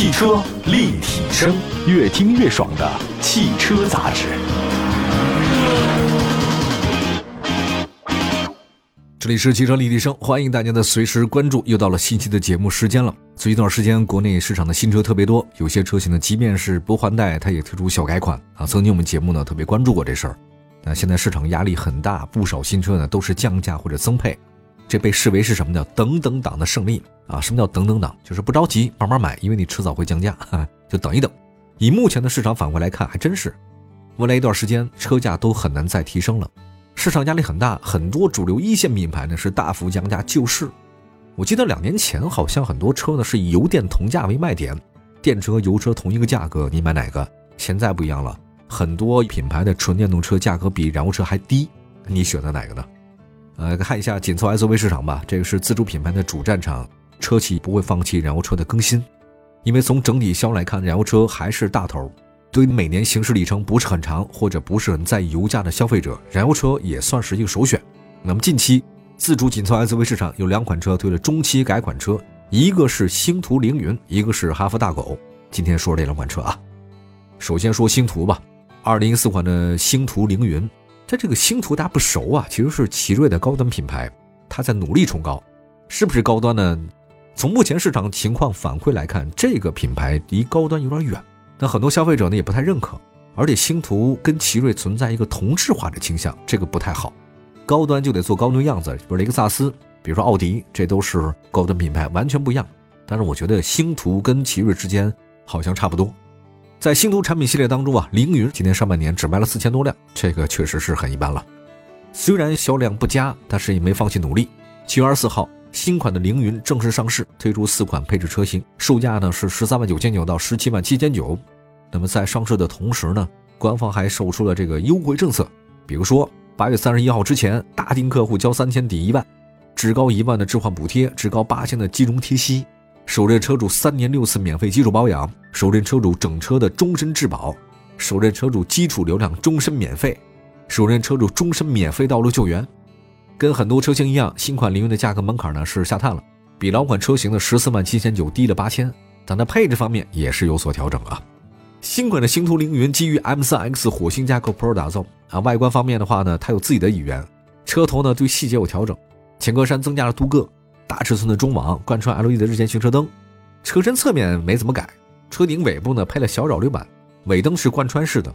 汽车立体声，越听越爽的汽车杂志。这里是汽车立体声，欢迎大家的随时关注。又到了新期的节目时间了。最近一段时间，国内市场的新车特别多，有些车型呢，即便是不换代，它也推出小改款啊。曾经我们节目呢特别关注过这事儿。那现在市场压力很大，不少新车呢都是降价或者增配。这被视为是什么叫等等党的胜利啊？什么叫等等党？就是不着急，慢慢买，因为你迟早会降价，哈就等一等。以目前的市场反馈来看，还真是，未来一段时间车价都很难再提升了，市场压力很大，很多主流一线品牌呢是大幅降价救市。我记得两年前好像很多车呢是以油电同价为卖点，电车、油车同一个价格，你买哪个？现在不一样了，很多品牌的纯电动车价格比燃油车还低，你选择哪个呢？呃，看一下紧凑 SUV 市场吧，这个是自主品牌的主战场，车企不会放弃燃油车的更新，因为从整体销量来看，燃油车还是大头。对于每年行驶里程不是很长或者不是很在意油价的消费者，燃油车也算是一个首选。那么近期自主紧凑 SUV 市场有两款车推了中期改款车，一个是星途凌云，一个是哈弗大狗。今天说这两款车啊，首先说星途吧，二零一四款的星途凌云。它这个星途大家不熟啊，其实是奇瑞的高端品牌，它在努力冲高，是不是高端呢？从目前市场情况反馈来看，这个品牌离高端有点远，但很多消费者呢也不太认可，而且星途跟奇瑞存在一个同质化的倾向，这个不太好。高端就得做高端样子，比如雷克萨斯，比如说奥迪，这都是高端品牌，完全不一样。但是我觉得星途跟奇瑞之间好像差不多。在星途产品系列当中啊，凌云今年上半年只卖了四千多辆，这个确实是很一般了。虽然销量不佳，但是也没放弃努力。七月二十四号，新款的凌云正式上市，推出四款配置车型，售价呢是十三万九千九到十七万七千九。那么在上市的同时呢，官方还售出了这个优惠政策，比如说八月三十一号之前，大定客户交三千抵一万，至高一万的置换补贴，至高八千的金融贴息。首任车主三年六次免费基础保养，首任车主整车的终身质保，首任车主基础流量终身免费，首任车主终身免费道路救援。跟很多车型一样，新款凌云的价格门槛呢是下探了，比老款车型的十四万七千九低了八千，但在配置方面也是有所调整啊。新款的星途凌云基于 M3X 火星架构 Pro 打造啊，外观方面的话呢，它有自己的语言，车头呢对细节有调整，前格栅增加了镀铬。大尺寸的中网，贯穿 LED 的日间行车灯，车身侧面没怎么改，车顶尾部呢配了小扰流板，尾灯是贯穿式的。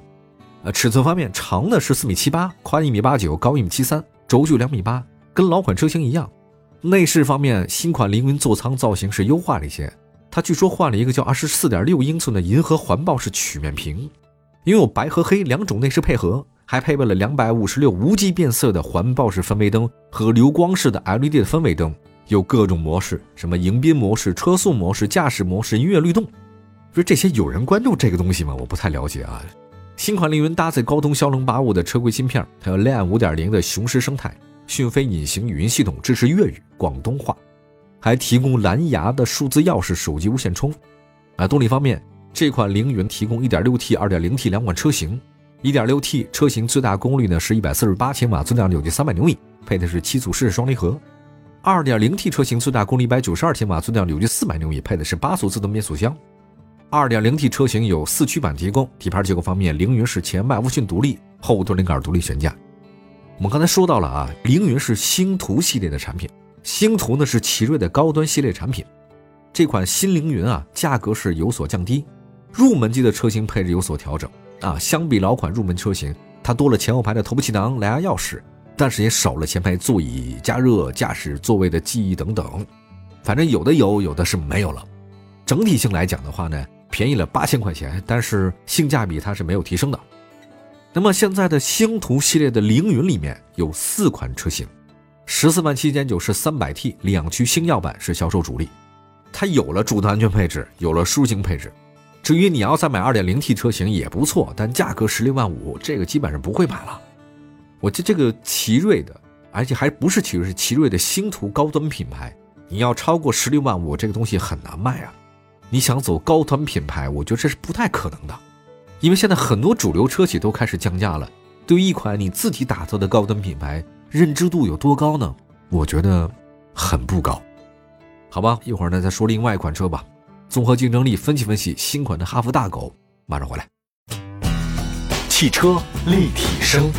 呃，尺寸方面，长的是四米七八，宽一米八九，高一米七三，轴距两米八，跟老款车型一样。内饰方面，新款凌云座舱造型是优化了一些，它据说换了一个叫二十四点六英寸的银河环抱式曲面屏，拥有白和黑两种内饰配合，还配备了两百五十六无级变色的环抱式氛围灯和流光式的 LED 的氛围灯。有各种模式，什么迎宾模式、车速模式、驾驶模式、音乐律动，说这些有人关注这个东西吗？我不太了解啊。新款凌云搭载高通骁龙八五的车规芯片，还有 Lion 五点零的雄狮生态讯飞隐形语音系统，支持粤语、广东话，还提供蓝牙的数字钥匙、手机无线充。啊，动力方面，这款凌云提供 1.6T、2.0T 两款车型，1.6T 车型最大功率呢是148千瓦，最大扭矩300牛米，配的是七速湿式双离合。二点零 T 车型最大功率一百九十二千瓦，最大扭矩四百牛米，配的是八速自动变速箱。二点零 T 车型有四驱版提供。底盘结构方面，凌云是前麦弗逊独立，后多连杆独立悬架。我们刚才说到了啊，凌云是星途系列的产品，星途呢是奇瑞的高端系列产品。这款新凌云啊，价格是有所降低，入门级的车型配置有所调整啊。相比老款入门车型，它多了前后排的头部气囊、蓝牙钥匙。但是也少了前排座椅加热、驾驶座位的记忆等等，反正有的有，有的是没有了。整体性来讲的话呢，便宜了八千块钱，但是性价比它是没有提升的。那么现在的星途系列的凌云里面有四款车型，十四万七千九是三百 T 两驱星耀版是销售主力，它有了主动安全配置，有了舒行配置。至于你要再买二点零 T 车型也不错，但价格十六万五，这个基本上不会买了。我这这个奇瑞的，而且还不是奇瑞，是奇瑞的星途高端品牌。你要超过十六万我，这个东西很难卖啊！你想走高端品牌，我觉得这是不太可能的，因为现在很多主流车企都开始降价了。对于一款你自己打造的高端品牌，认知度有多高呢？我觉得很不高。好吧，一会儿呢再说另外一款车吧。综合竞争力分析分析新款的哈弗大狗。马上回来。汽车立体声，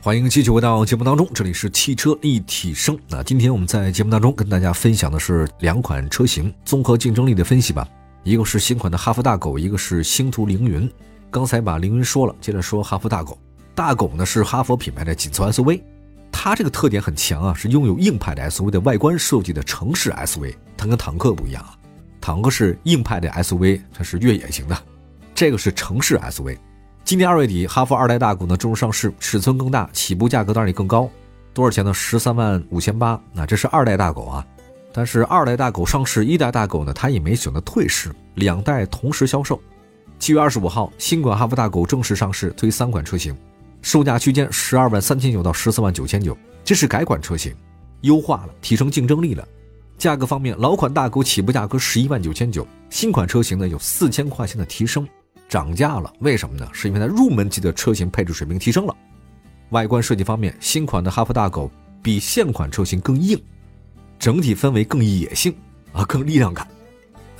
欢迎继续回到节目当中，这里是汽车立体声。那今天我们在节目当中跟大家分享的是两款车型综合竞争力的分析吧。一个是新款的哈弗大狗，一个是星途凌云。刚才把凌云说了，接着说哈弗大狗。大狗呢是哈弗品牌的紧凑 SUV，它这个特点很强啊，是拥有硬派的 SUV 的外观设计的城市 SUV。它跟坦克不一样啊，坦克是硬派的 SUV，它是越野型的，这个是城市 SUV。今年二月底，哈弗二代大狗呢正式上市，尺寸更大，起步价格当然也更高，多少钱呢？十三万五千八。那这是二代大狗啊，但是二代大狗上市，一代大狗呢它也没选择退市，两代同时销售。七月二十五号，新款哈弗大狗正式上市，推三款车型。售价区间十二万三千九到十四万九千九，这是改款车型，优化了，提升竞争力了。价格方面，老款大狗起步价格十一万九千九，新款车型呢有四千块钱的提升，涨价了。为什么呢？是因为它入门级的车型配置水平提升了。外观设计方面，新款的哈弗大狗比现款车型更硬，整体氛围更野性啊，更力量感。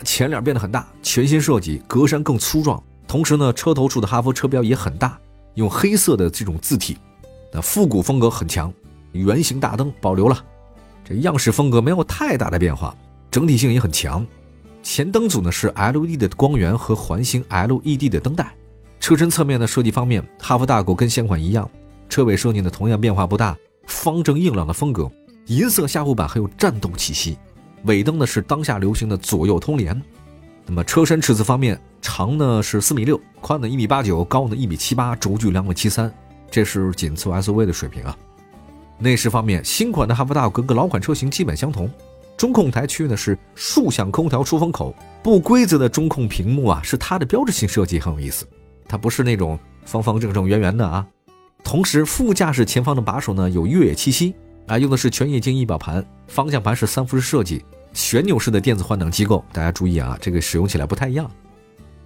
前脸变得很大，全新设计，格栅更粗壮，同时呢，车头处的哈弗车标也很大。用黑色的这种字体，那复古风格很强，圆形大灯保留了，这样式风格没有太大的变化，整体性也很强。前灯组呢是 LED 的光源和环形 LED 的灯带。车身侧面的设计方面，哈弗大狗跟现款一样，车尾设计呢同样变化不大，方正硬朗的风格，银色下护板很有战斗气息。尾灯呢是当下流行的左右通联。那么车身尺寸方面，长呢是四米六，宽呢一米八九，高呢一米七八，轴距两米七三，这是紧凑 SUV 的水平啊。内饰方面，新款的哈弗大狗跟老款车型基本相同，中控台区呢是竖向空调出风口，不规则的中控屏幕啊是它的标志性设计，很有意思，它不是那种方方正正圆圆的啊。同时，副驾驶前方的把手呢有越野气息啊，用的是全液晶仪表盘，方向盘是三幅式设计。旋钮式的电子换挡机构，大家注意啊，这个使用起来不太一样。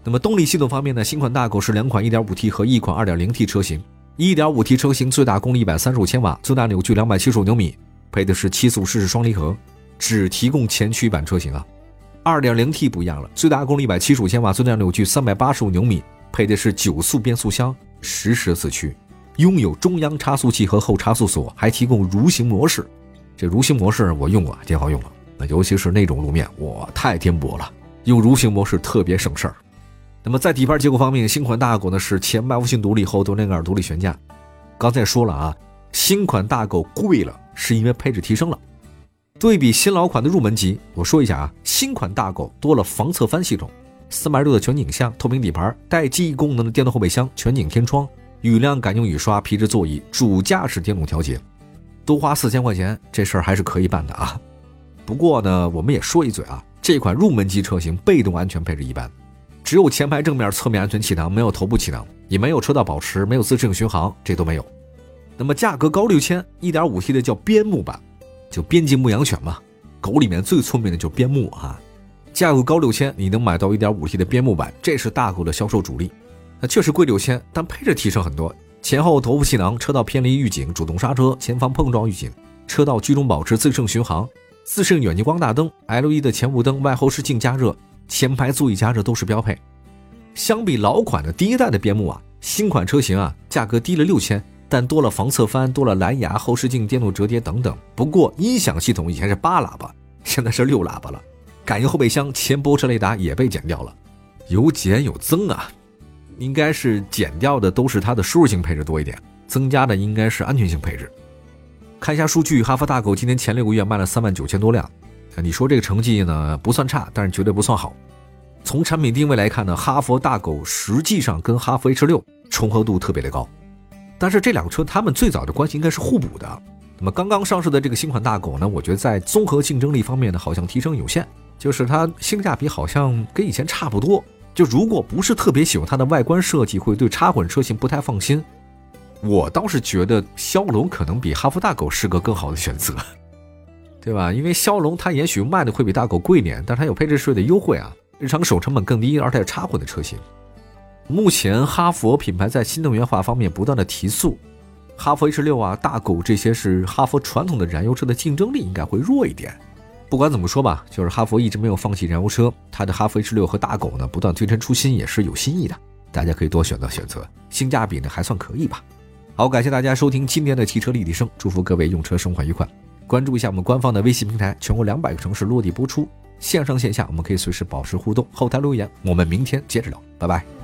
那么动力系统方面呢，新款大狗是两款 1.5T 和一款 2.0T 车型。1.5T 车型最大功率135千瓦，最大扭矩275牛米，配的是七速湿式双离合，只提供前驱版车型啊。2.0T 不一样了，最大功率175千瓦，最大扭矩385牛米，配的是九速变速箱，实时四驱，拥有中央差速器和后差速锁，还提供蠕行模式。这蠕行模式我用过，挺好用的。尤其是那种路面，哇，太颠簸了，用蠕行模式特别省事儿。那么在底盘结构方面，新款大狗呢是前麦弗逊独立，后多连杆独立悬架。刚才说了啊，新款大狗贵了，是因为配置提升了。对比新老款的入门级，我说一下啊，新款大狗多了防侧翻系统，三百六的全景像，透明底盘，带记忆功能的电动后备箱，全景天窗，雨量感应雨刷，皮质座椅，主驾驶电动调节。多花四千块钱，这事儿还是可以办的啊。不过呢，我们也说一嘴啊，这款入门级车型被动安全配置一般，只有前排正面、侧面安全气囊，没有头部气囊，也没有车道保持，没有自适应巡航，这都没有。那么价格高六千，一点五 T 的叫边牧版，就边境牧羊犬嘛，狗里面最聪明的就边牧啊。价格高六千，你能买到一点五 T 的边牧版，这是大狗的销售主力。那确实贵六千，但配置提升很多，前后头部气囊、车道偏离预警、主动刹车、前方碰撞预警、车道居中保持、自适应巡航。自适应远近光大灯、LED 的前雾灯、外后视镜加热、前排座椅加热都是标配。相比老款的第一代的边牧啊，新款车型啊价格低了六千，但多了防侧翻、多了蓝牙、后视镜、电动折叠等等。不过音响系统以前是八喇叭，现在是六喇叭了。感应后备箱、前泊车雷达也被减掉了，有减有增啊，应该是减掉的都是它的舒适性配置多一点，增加的应该是安全性配置。看一下数据，哈弗大狗今年前六个月卖了三万九千多辆，你说这个成绩呢不算差，但是绝对不算好。从产品定位来看呢，哈弗大狗实际上跟哈弗 H 六重合度特别的高，但是这两个车它们最早的关系应该是互补的。那么刚刚上市的这个新款大狗呢，我觉得在综合竞争力方面呢，好像提升有限，就是它性价比好像跟以前差不多。就如果不是特别喜欢它的外观设计，会对插混车型不太放心。我倒是觉得骁龙可能比哈弗大狗是个更好的选择，对吧？因为骁龙它也许卖的会比大狗贵点，但它有配置税的优惠啊，日常手成本更低，而且有插混的车型。目前哈弗品牌在新能源化方面不断的提速，哈弗 H 六啊、大狗这些是哈佛传统的燃油车的竞争力应该会弱一点，不管怎么说吧，就是哈佛一直没有放弃燃油车，它的哈弗 H 六和大狗呢不断推陈出新，也是有新意的。大家可以多选择选择，性价比呢还算可以吧。好，感谢大家收听今天的汽车立体声，祝福各位用车生活愉快。关注一下我们官方的微信平台，全国两百个城市落地播出，线上线下我们可以随时保持互动，后台留言。我们明天接着聊，拜拜。